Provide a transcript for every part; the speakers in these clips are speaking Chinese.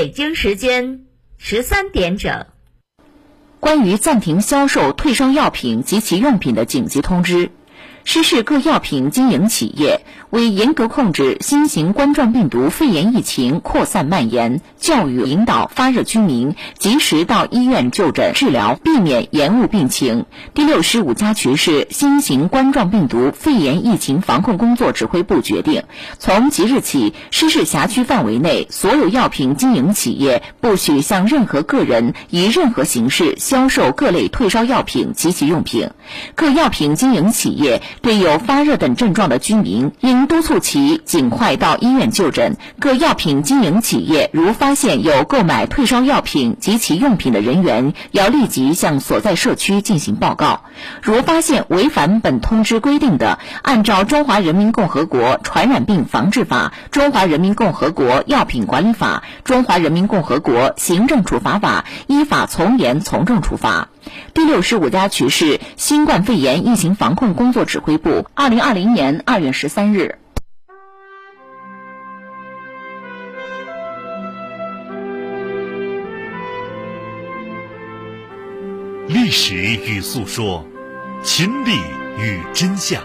北京时间十三点整，关于暂停销售退烧药品及其用品的紧急通知。失事各药品经营企业为严格控制新型冠状病毒肺炎疫情扩散蔓延，教育引导发热居民及时到医院就诊治疗，避免延误病情。第六十五家渠市新型冠状病毒肺炎疫情防控工作指挥部决定，从即日起，失事辖区范围内所有药品经营企业不许向任何个人以任何形式销售各类退烧药品及其用品。各药品经营企业。对有发热等症状的居民，应督促其尽快到医院就诊。各药品经营企业如发现有购买退烧药品及其用品的人员，要立即向所在社区进行报告。如发现违反本通知规定的，按照《中华人民共和国传染病防治法》《中华人民共和国药品管理法》《中华人民共和国行政处罚法》依法从严从重处罚。第六十五家渠市新冠肺炎疫情防控工作指挥部，二零二零年二月十三日。历史与诉说，亲历与真相，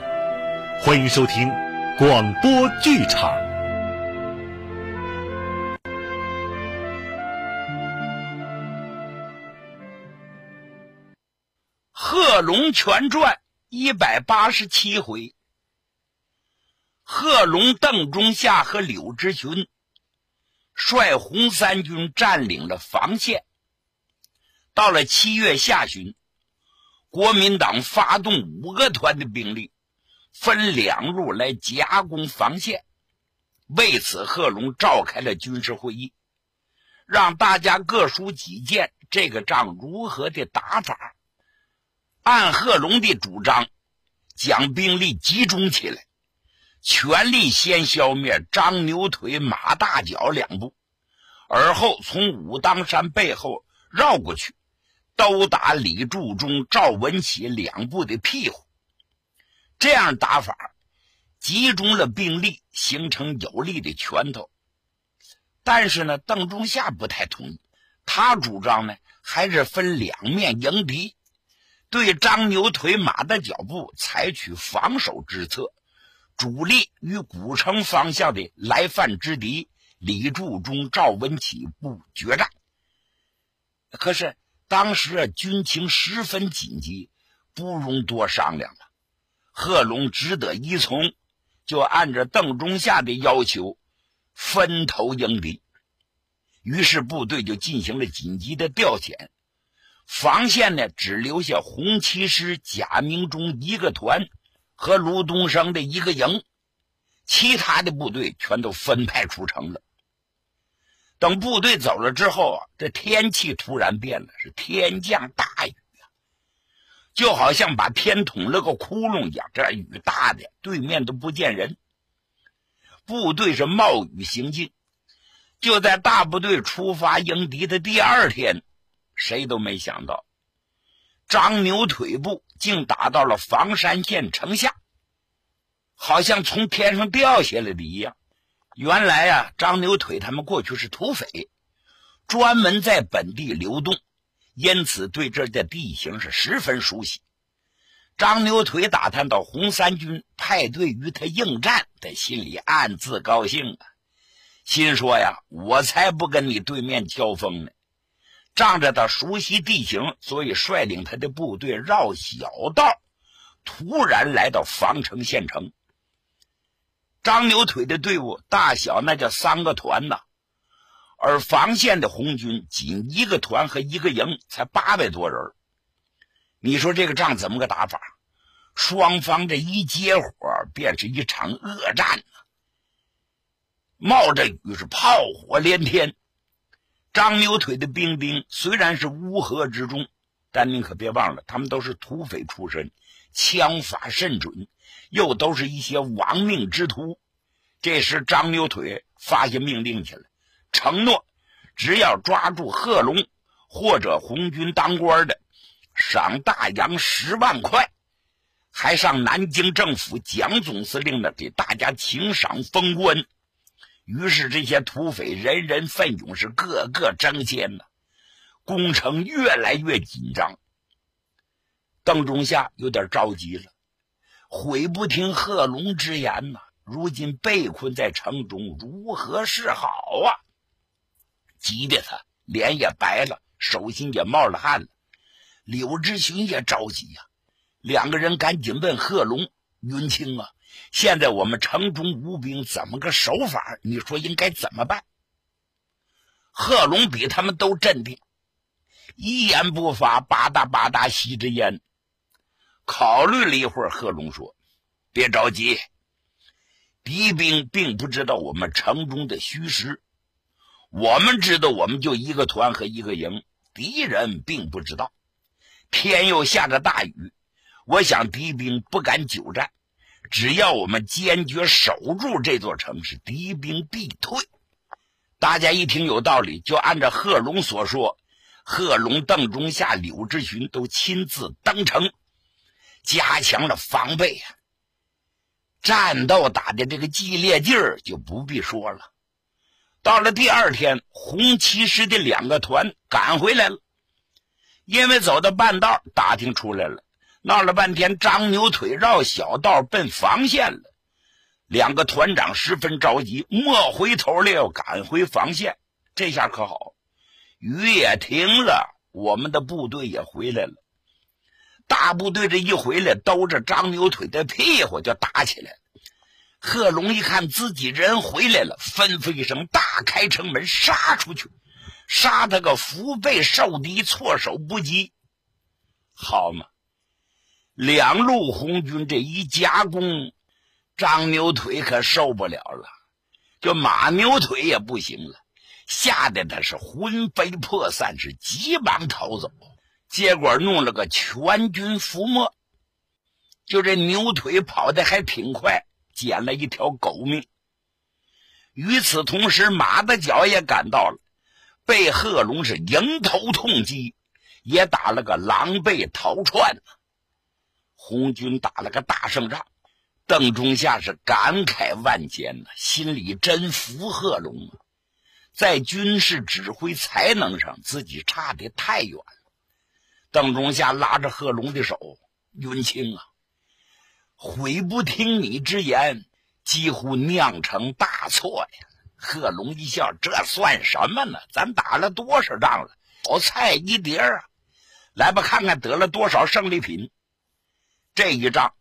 欢迎收听广播剧场。《贺龙全传》一百八十七回，贺龙、邓中夏和柳直勋率红三军占领了防线。到了七月下旬，国民党发动五个团的兵力，分两路来夹攻防线。为此，贺龙召开了军事会议，让大家各抒己见，这个仗如何的打法。按贺龙的主张，将兵力集中起来，全力先消灭张牛腿、马大脚两部，而后从武当山背后绕过去，都打李柱中、赵文启两部的屁股。这样打法，集中了兵力，形成有力的拳头。但是呢，邓中夏不太同意，他主张呢，还是分两面迎敌。对张牛腿马的脚步采取防守之策，主力与古城方向的来犯之敌李柱中、赵文启部决战。可是当时啊，军情十分紧急，不容多商量了。贺龙只得依从，就按照邓中夏的要求，分头迎敌。于是部队就进行了紧急的调遣。防线呢，只留下红七师贾明忠一个团和卢东升的一个营，其他的部队全都分派出城了。等部队走了之后啊，这天气突然变了，是天降大雨啊，就好像把天捅了个窟窿一样。这雨大的，对面都不见人。部队是冒雨行进，就在大部队出发迎敌的第二天。谁都没想到，张牛腿部竟打到了房山县城下，好像从天上掉下来的一样。原来啊，张牛腿他们过去是土匪，专门在本地流动，因此对这的地形是十分熟悉。张牛腿打探到红三军派队与他应战，他心里暗自高兴啊，心说呀：“我才不跟你对面交锋呢。”仗着他熟悉地形，所以率领他的部队绕小道，突然来到防城县城。张牛腿的队伍大小那叫三个团呐，而防线的红军仅一个团和一个营，才八百多人。你说这个仗怎么个打法？双方这一接火，便是一场恶战呐！冒着雨是炮火连天。张牛腿的兵丁虽然是乌合之众，但您可别忘了，他们都是土匪出身，枪法甚准，又都是一些亡命之徒。这时，张牛腿发下命令去了，承诺只要抓住贺龙或者红军当官的，赏大洋十万块，还上南京政府蒋总司令那给大家请赏封官。于是这些土匪人人奋勇，是个个争先呐，攻城越来越紧张。邓中夏有点着急了，悔不听贺龙之言呐，如今被困在城中，如何是好啊？急得他脸也白了，手心也冒了汗了。柳志勋也着急呀，两个人赶紧问贺龙：“云清啊，现在我们城中无兵，怎么个守法？你说应该怎么办？”贺龙比他们都镇定，一言不发，吧嗒吧嗒吸着烟。考虑了一会儿，贺龙说：“别着急，敌兵并不知道我们城中的虚实，我们知道我们就一个团和一个营，敌人并不知道。”天又下着大雨，我想敌兵不敢久战。只要我们坚决守住这座城市，敌兵必退。大家一听有道理，就按照贺龙所说，贺龙、邓中夏、柳志勋都亲自登城，加强了防备。战斗打的这个激烈劲儿就不必说了。到了第二天，红旗师的两个团赶回来了。因为走到半道，打听出来了，闹了半天，张牛腿绕小道奔防线了。两个团长十分着急，莫回头了，要赶回防线。这下可好，雨也停了，我们的部队也回来了。大部队这一回来，兜着张牛腿的屁股就打起来了。贺龙一看自己人回来了，吩咐一声：“大开城门，杀出去！”杀他个腹背受敌，措手不及。好嘛，两路红军这一夹攻，张牛腿可受不了了，就马牛腿也不行了，吓得他是魂飞魄散，是急忙逃走。结果弄了个全军覆没。就这牛腿跑的还挺快，捡了一条狗命。与此同时，马的脚也赶到了。被贺龙是迎头痛击，也打了个狼狈逃窜。红军打了个大胜仗，邓中夏是感慨万千呐，心里真服贺龙啊，在军事指挥才能上自己差的太远了。邓中夏拉着贺龙的手：“云清啊，悔不听你之言，几乎酿成大错呀。”贺龙一笑：“这算什么呢？咱打了多少仗了？好菜一碟啊！来吧，看看得了多少胜利品。这一仗，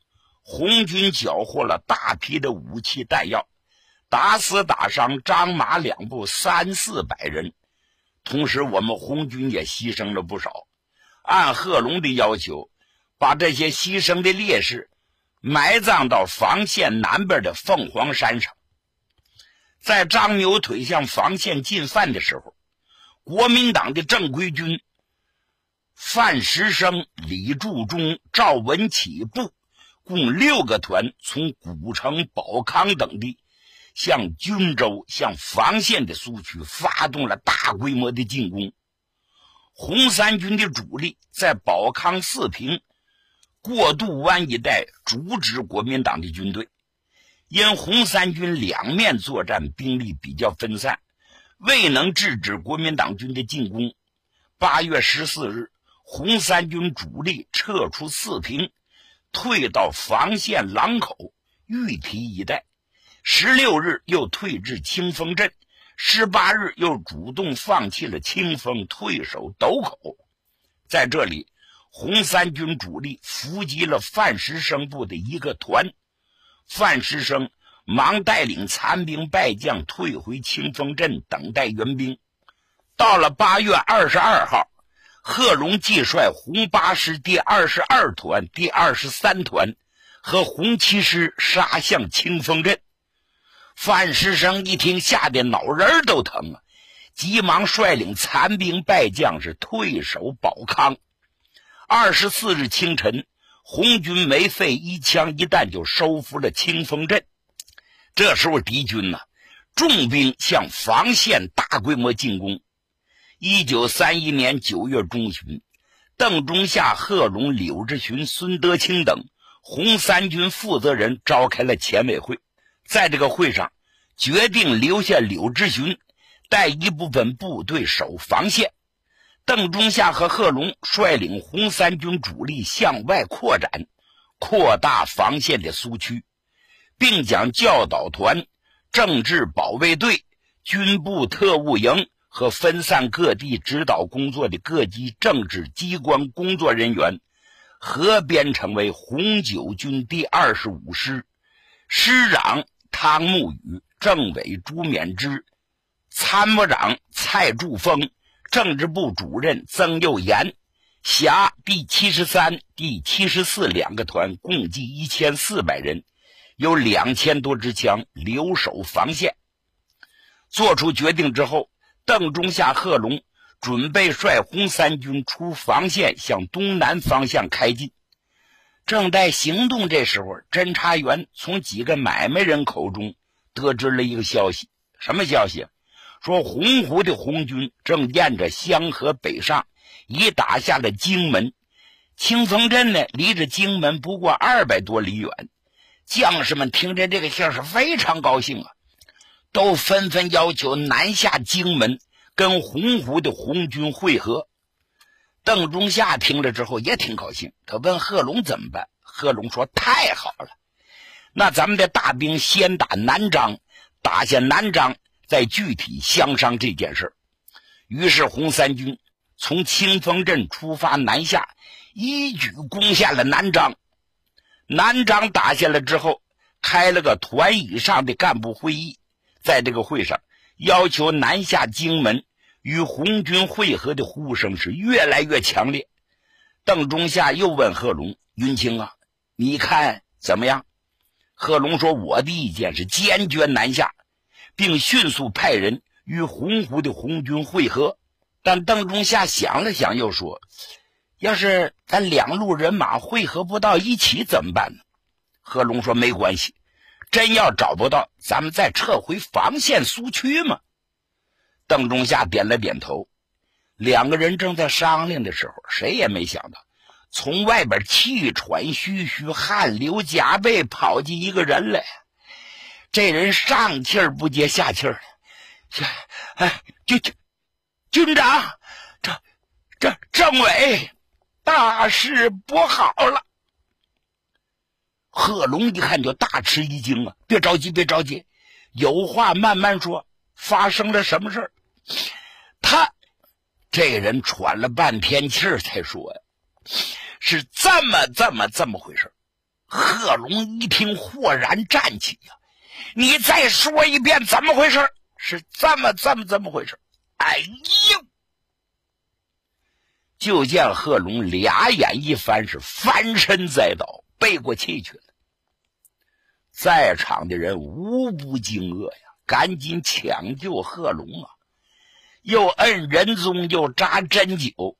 红军缴获了大批的武器弹药，打死打伤张马两部三四百人。同时，我们红军也牺牲了不少。按贺龙的要求，把这些牺牲的烈士埋葬到防线南边的凤凰山上。”在张牛腿向防线进犯的时候，国民党的正规军范石生、李柱忠、赵文启部共六个团，从古城、保康等地向军州、向防线的苏区发动了大规模的进攻。红三军的主力在保康、四平、过渡湾一带阻止国民党的军队。因红三军两面作战，兵力比较分散，未能制止国民党军的进攻。八月十四日，红三军主力撤出四平，退到防线狼口、玉堤一带。十六日又退至清风镇，十八日又主动放弃了清风，退守斗口。在这里，红三军主力伏击了范石生部的一个团。范石生忙带领残兵败将退回清风镇，等待援兵。到了八月二十二号，贺龙即率红八师第二十二团、第二十三团和红七师杀向清风镇。范师生一听，吓得脑仁都疼啊，急忙率领残兵败将是退守保康。二十四日清晨。红军没费一枪一弹就收复了清风镇。这时候敌军呢，重兵向防线大规模进攻。一九三一年九月中旬，邓中夏、贺龙、柳志群、孙德清等红三军负责人召开了前委会，在这个会上决定留下柳直勋带一部分部队守防线。邓中夏和贺龙率领红三军主力向外扩展，扩大防线的苏区，并将教导团、政治保卫队、军部特务营和分散各地指导工作的各级政治机关工作人员合编成为红九军第二十五师，师长汤沐雨，政委朱勉之，参谋长蔡柱峰。政治部主任曾佑言辖第七十三、第七十四两个团，共计一千四百人，有两千多支枪留守防线。做出决定之后，邓中夏、贺龙准备率红三军出防线，向东南方向开进。正在行动这时候，侦查员从几个买卖人口中得知了一个消息，什么消息？说洪湖的红军正沿着香河北上，已打下了荆门。清风镇呢，离着荆门不过二百多里远。将士们听着这个信是非常高兴啊，都纷纷要求南下荆门，跟洪湖的红军会合。邓中夏听了之后也挺高兴，他问贺龙怎么办？贺龙说：“太好了，那咱们的大兵先打南漳，打下南漳。”再具体相商这件事于是红三军从清风镇出发南下，一举攻下了南漳。南漳打下来之后，开了个团以上的干部会议，在这个会上要求南下荆门与红军会合的呼声是越来越强烈。邓中夏又问贺龙：“云清啊，你看怎么样？”贺龙说：“我的意见是坚决南下。”并迅速派人与洪湖的红军会合，但邓中夏想了想，又说：“要是咱两路人马汇合不到一起怎么办呢？”贺龙说：“没关系，真要找不到，咱们再撤回防线苏区嘛。”邓中夏点了点头。两个人正在商量的时候，谁也没想到，从外边气喘吁吁、汗流浃背跑进一个人来。这人上气儿不接下气儿的，哎，军军军长，这这政委，大事不好了！贺龙一看就大吃一惊啊！别着急，别着急，有话慢慢说。发生了什么事儿？他这人喘了半天气才说呀，是这么这么这么回事贺龙一听，豁然站起呀。你再说一遍怎么回事？是这么这么这么回事？哎呦！就见贺龙俩眼一翻，是翻身栽倒，背过气去了。在场的人无不惊愕呀，赶紧抢救贺龙啊！又摁人中，又扎针灸，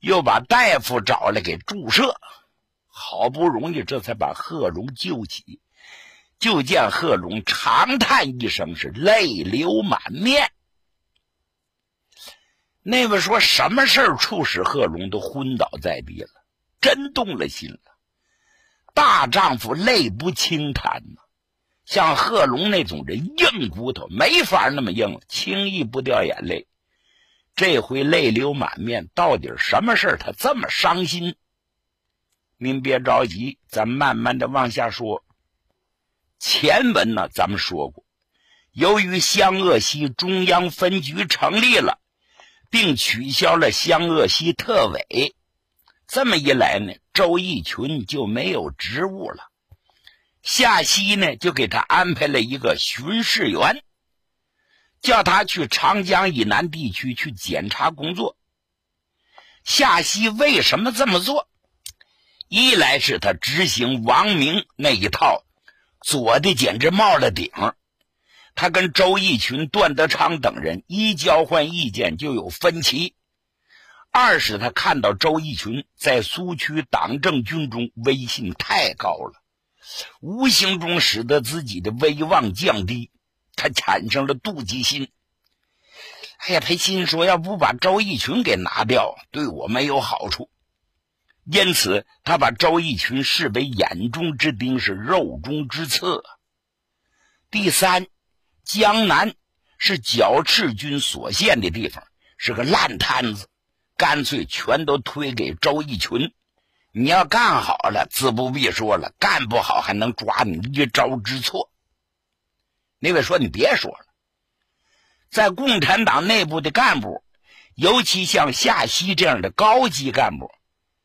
又把大夫找来给注射，好不容易这才把贺龙救起。就见贺龙长叹一声，是泪流满面。那位说什么事儿促使贺龙都昏倒在地了？真动了心了。大丈夫泪不轻弹呐，像贺龙那种人，硬骨头没法那么硬，轻易不掉眼泪。这回泪流满面，到底什么事？他这么伤心？您别着急，咱慢慢的往下说。前文呢，咱们说过，由于湘鄂西中央分局成立了，并取消了湘鄂西特委，这么一来呢，周逸群就没有职务了。夏曦呢，就给他安排了一个巡视员，叫他去长江以南地区去检查工作。夏曦为什么这么做？一来是他执行王明那一套。左的简直冒了顶，他跟周逸群、段德昌等人一交换意见就有分歧；二是他看到周逸群在苏区党政军中威信太高了，无形中使得自己的威望降低，他产生了妒忌心。哎呀，他心说，要不把周逸群给拿掉，对我没有好处。因此，他把周逸群视为眼中之钉，是肉中之刺。第三，江南是剿赤军所陷的地方，是个烂摊子，干脆全都推给周逸群。你要干好了，自不必说了；干不好，还能抓你一招之错。那位说：“你别说了，在共产党内部的干部，尤其像夏曦这样的高级干部，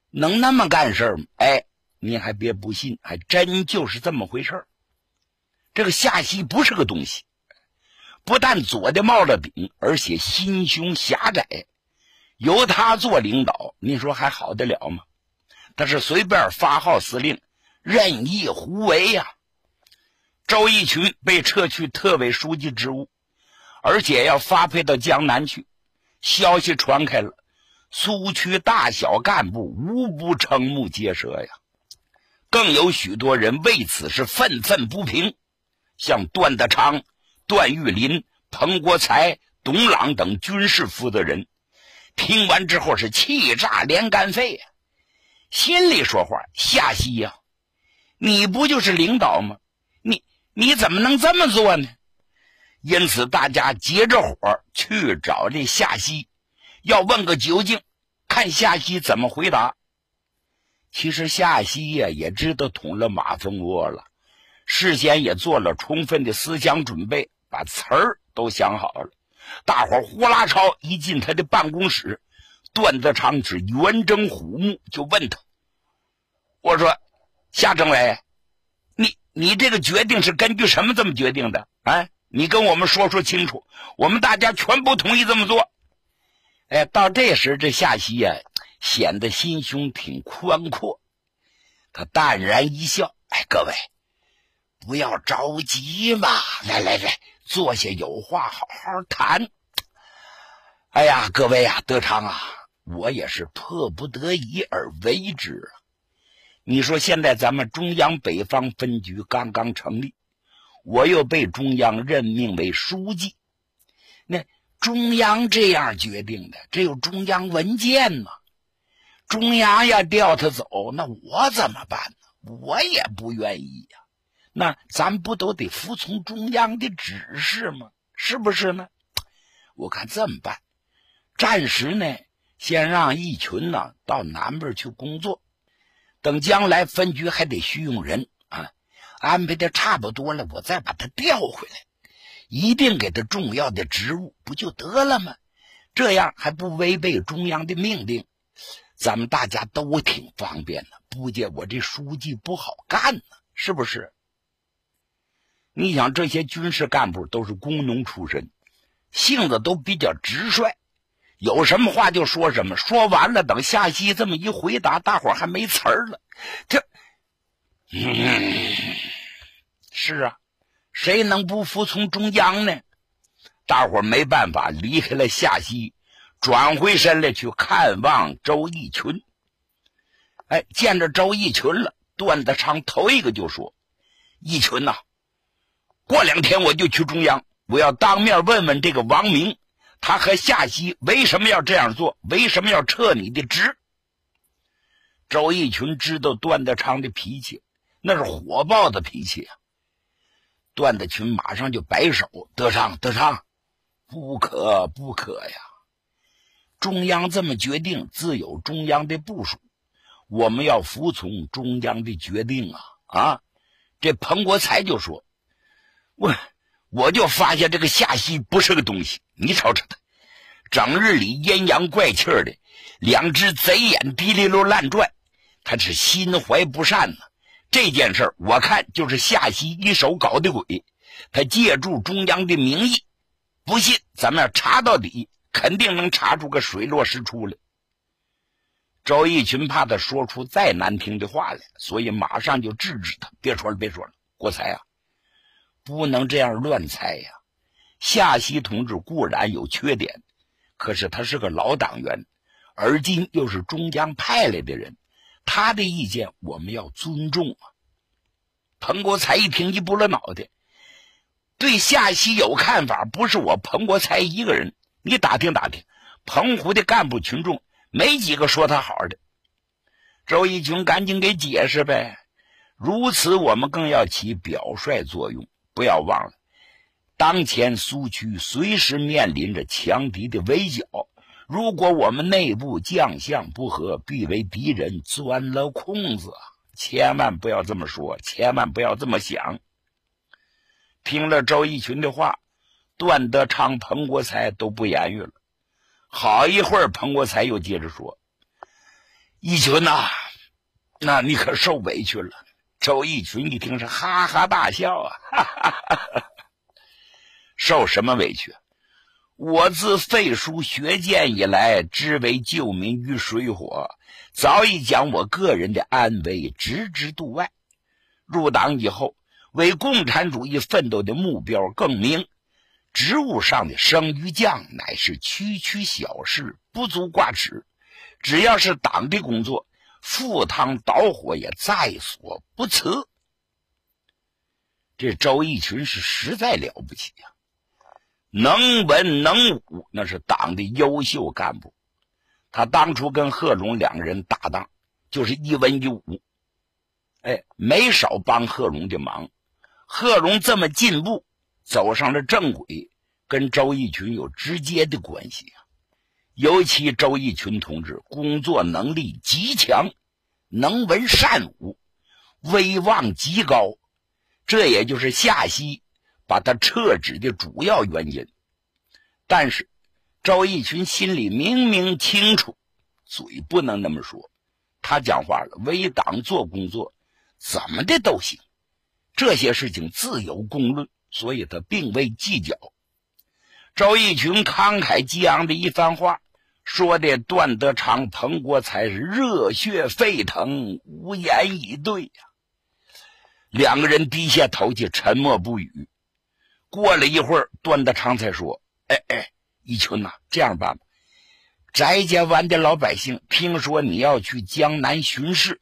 能那么干事吗？”哎，你还别不信，还真就是这么回事这个夏曦不是个东西，不但左的冒了顶，而且心胸狭窄。由他做领导，你说还好得了吗？他是随便发号司令，任意胡为呀。周逸群被撤去特委书记职务，而且要发配到江南去。消息传开了，苏区大小干部无不瞠目结舌呀。更有许多人为此是愤愤不平，像段德昌、段玉林、彭国才、董朗等军事负责人，听完之后是气炸连肝肺呀。心里说话：“夏曦呀，你不就是领导吗？你你怎么能这么做呢？”因此，大家结着火去找这夏曦，要问个究竟，看夏曦怎么回答。其实夏曦呀也知道捅了马蜂窝了，事先也做了充分的思想准备，把词儿都想好了。大伙呼啦超一进他的办公室，段德昌是圆睁虎目，就问他。我说：“夏政委，你你这个决定是根据什么这么决定的？啊，你跟我们说说清楚，我们大家全部同意这么做。”哎，到这时，这夏曦呀显得心胸挺宽阔，他淡然一笑：“哎，各位，不要着急嘛，来来来，坐下，有话好好谈。哎呀，各位啊，德昌啊，我也是迫不得已而为之啊。”你说现在咱们中央北方分局刚刚成立，我又被中央任命为书记，那中央这样决定的，这有中央文件嘛？中央要调他走，那我怎么办呢？我也不愿意呀。那咱不都得服从中央的指示吗？是不是呢？我看这么办，暂时呢，先让一群呢到南边去工作。等将来分局还得需用人啊，安排的差不多了，我再把他调回来，一定给他重要的职务，不就得了吗？这样还不违背中央的命令，咱们大家都挺方便的。不见我这书记不好干呢，是不是？你想，这些军事干部都是工农出身，性子都比较直率。有什么话就说什么，说完了，等夏曦这么一回答，大伙还没词儿了。这，嗯，是啊，谁能不服从中央呢？大伙没办法，离开了夏曦，转回身来去看望周义群。哎，见着周义群了，段德昌头一个就说：“义群呐，过两天我就去中央，我要当面问问这个王明。”他和夏曦为什么要这样做？为什么要撤你的职？周逸群知道段德昌的脾气，那是火爆的脾气啊。段德群马上就摆手：“德昌，德昌，不可，不可呀！中央这么决定，自有中央的部署，我们要服从中央的决定啊！”啊，这彭国才就说：“我。”我就发现这个夏曦不是个东西，你瞅瞅他，整日里阴阳怪气的，两只贼眼滴溜溜乱转，他是心怀不善呢。这件事我看就是夏曦一手搞的鬼，他借助中央的名义，不信咱们要查到底，肯定能查出个水落石出来。周一群怕他说出再难听的话来，所以马上就制止他，别说了，别说了，国才啊。不能这样乱猜呀！夏曦同志固然有缺点，可是他是个老党员，而今又是中央派来的人，他的意见我们要尊重啊。彭国才一听，一拨了脑袋，对夏曦有看法，不是我彭国才一个人。你打听打听，澎湖的干部群众没几个说他好的。周一群赶紧给解释呗，如此我们更要起表率作用。不要忘了，当前苏区随时面临着强敌的围剿，如果我们内部将相不和，必为敌人钻了空子。千万不要这么说，千万不要这么想。听了周逸群的话，段德昌、彭国才都不言语了。好一会儿，彭国才又接着说：“逸群呐，那你可受委屈了。”周逸群一听是哈哈大笑啊，哈哈哈哈受什么委屈？我自废书学剑以来，只为救民于水火，早已将我个人的安危置之度外。入党以后，为共产主义奋斗的目标更明。职务上的升与降，乃是区区小事，不足挂齿。只要是党的工作，赴汤蹈火也在所不辞。这周逸群是实在了不起呀！能文能武，那是党的优秀干部。他当初跟贺龙两个人搭档，就是一文一武，哎，没少帮贺龙的忙。贺龙这么进步，走上了正轨，跟周逸群有直接的关系啊。尤其周逸群同志工作能力极强，能文善武，威望极高，这也就是夏曦。把他撤职的主要原因，但是周逸群心里明明清楚，嘴不能那么说。他讲话了，为党做工作，怎么的都行，这些事情自有公论，所以他并未计较。周逸群慷慨激昂的一番话，说的段德昌、彭国才是热血沸腾，无言以对呀。两个人低下头去，沉默不语。过了一会儿，段德昌才说：“哎哎，一群呐，这样办吧，翟家湾的老百姓听说你要去江南巡视，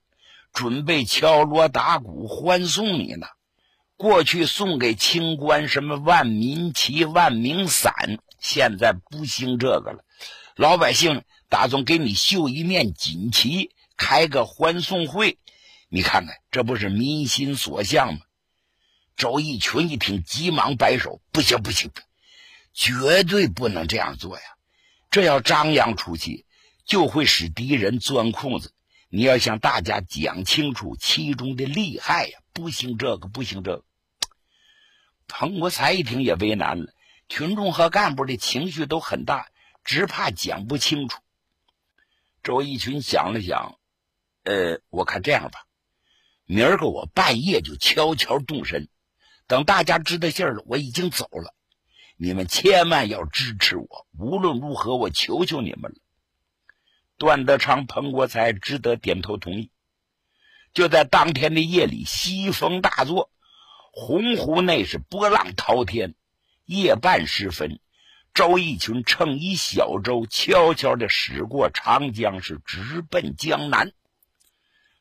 准备敲锣打鼓欢送你呢。过去送给清官什么万民旗、万民伞，现在不兴这个了。老百姓打算给你绣一面锦旗，开个欢送会。你看看，这不是民心所向吗？”周逸群一听，急忙摆手：“不行，不行，绝对不能这样做呀！这要张扬出去，就会使敌人钻空子。你要向大家讲清楚其中的利害呀！不行，这个不行，这个。”彭国才一听也为难了，群众和干部的情绪都很大，只怕讲不清楚。周一群想了想，呃，我看这样吧，明儿个我半夜就悄悄动身。等大家知道信儿了，我已经走了。你们千万要支持我，无论如何，我求求你们了。段德昌、彭国才只得点头同意。就在当天的夜里，西风大作，洪湖内是波浪滔天。夜半时分，周逸群乘一小舟，悄悄地驶过长江，是直奔江南。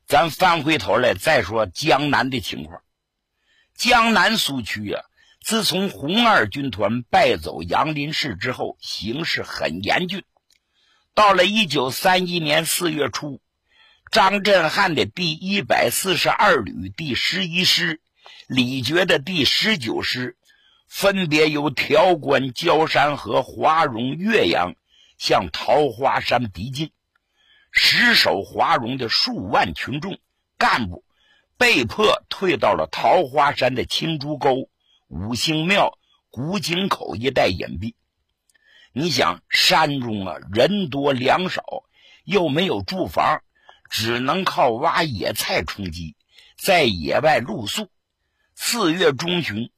咱翻回头来再说江南的情况。江南苏区呀，自从红二军团败走杨林市之后，形势很严峻。到了一九三一年四月初，张振汉的第一百四十二旅第十一师、李觉的第十九师，分别由条关、焦山和华容、岳阳向桃花山逼近，失守华容的数万群众干部。被迫退到了桃花山的青竹沟、五星庙、古井口一带隐蔽。你想，山中啊人多粮少，又没有住房，只能靠挖野菜充饥，在野外露宿。四月中旬，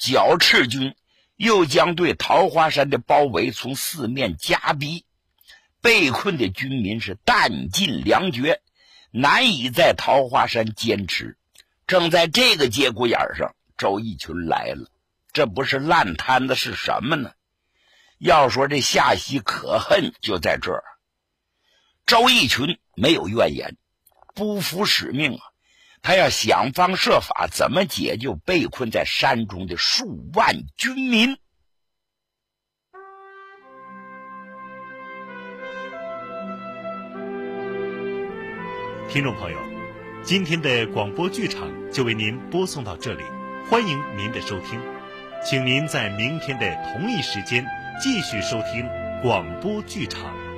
剿赤军又将对桃花山的包围从四面夹逼，被困的军民是弹尽粮绝。难以在桃花山坚持，正在这个节骨眼上，周逸群来了。这不是烂摊子是什么呢？要说这夏曦可恨，就在这儿。周逸群没有怨言，不服使命啊！他要想方设法，怎么解救被困在山中的数万军民。听众朋友，今天的广播剧场就为您播送到这里，欢迎您的收听。请您在明天的同一时间继续收听广播剧场。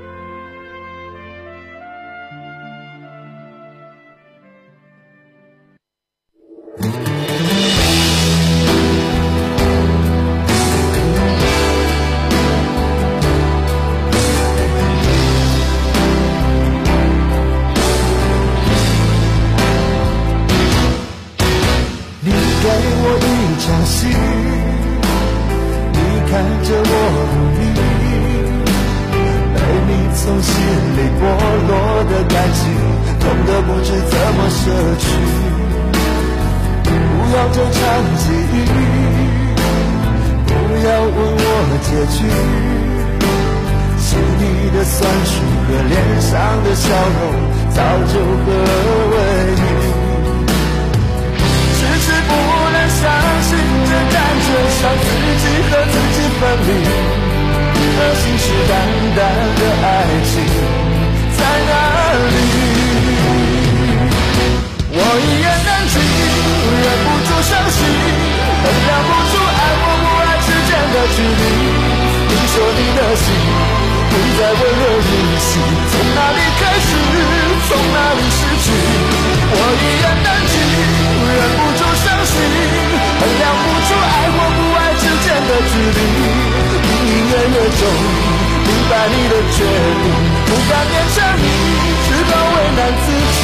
开始，从哪里失去？我一言难尽，忍不住伤心，衡量不出爱或不爱之间的距离。隐隐约约中，明白你的决定，不敢勉强你，只好为难自己。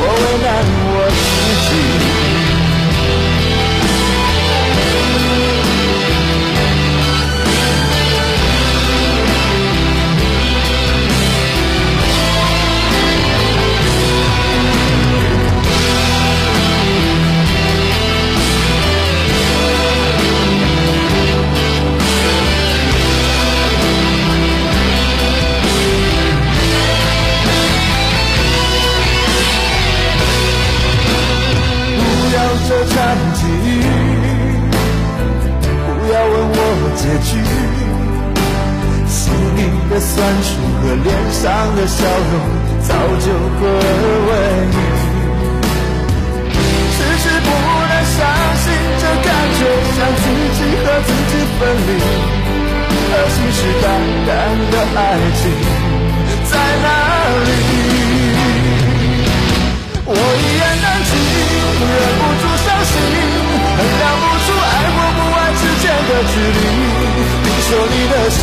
我为难我自己。上的笑容早就合为一。迟迟不能相信，这感觉像自己和自己分离，而信誓旦旦的爱情在哪里？我一言难尽，忍不住伤心，衡量不出爱或不爱之间的距离。你说你的心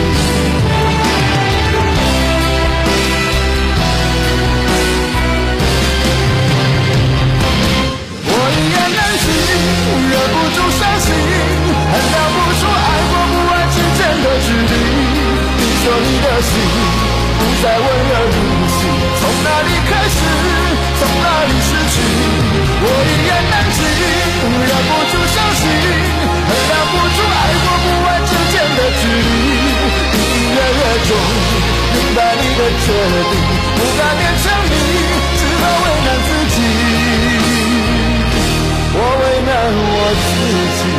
忍不住伤心，衡量不出爱或不爱之间的距离。你说你的心不再温热如昔，从哪里开始，从哪里失去？我一言难尽，忍不住伤心，衡量不出爱或不爱之间的距离。隐隐约约中，明白你的决定，不敢勉强你，只好为难自己。难我自己。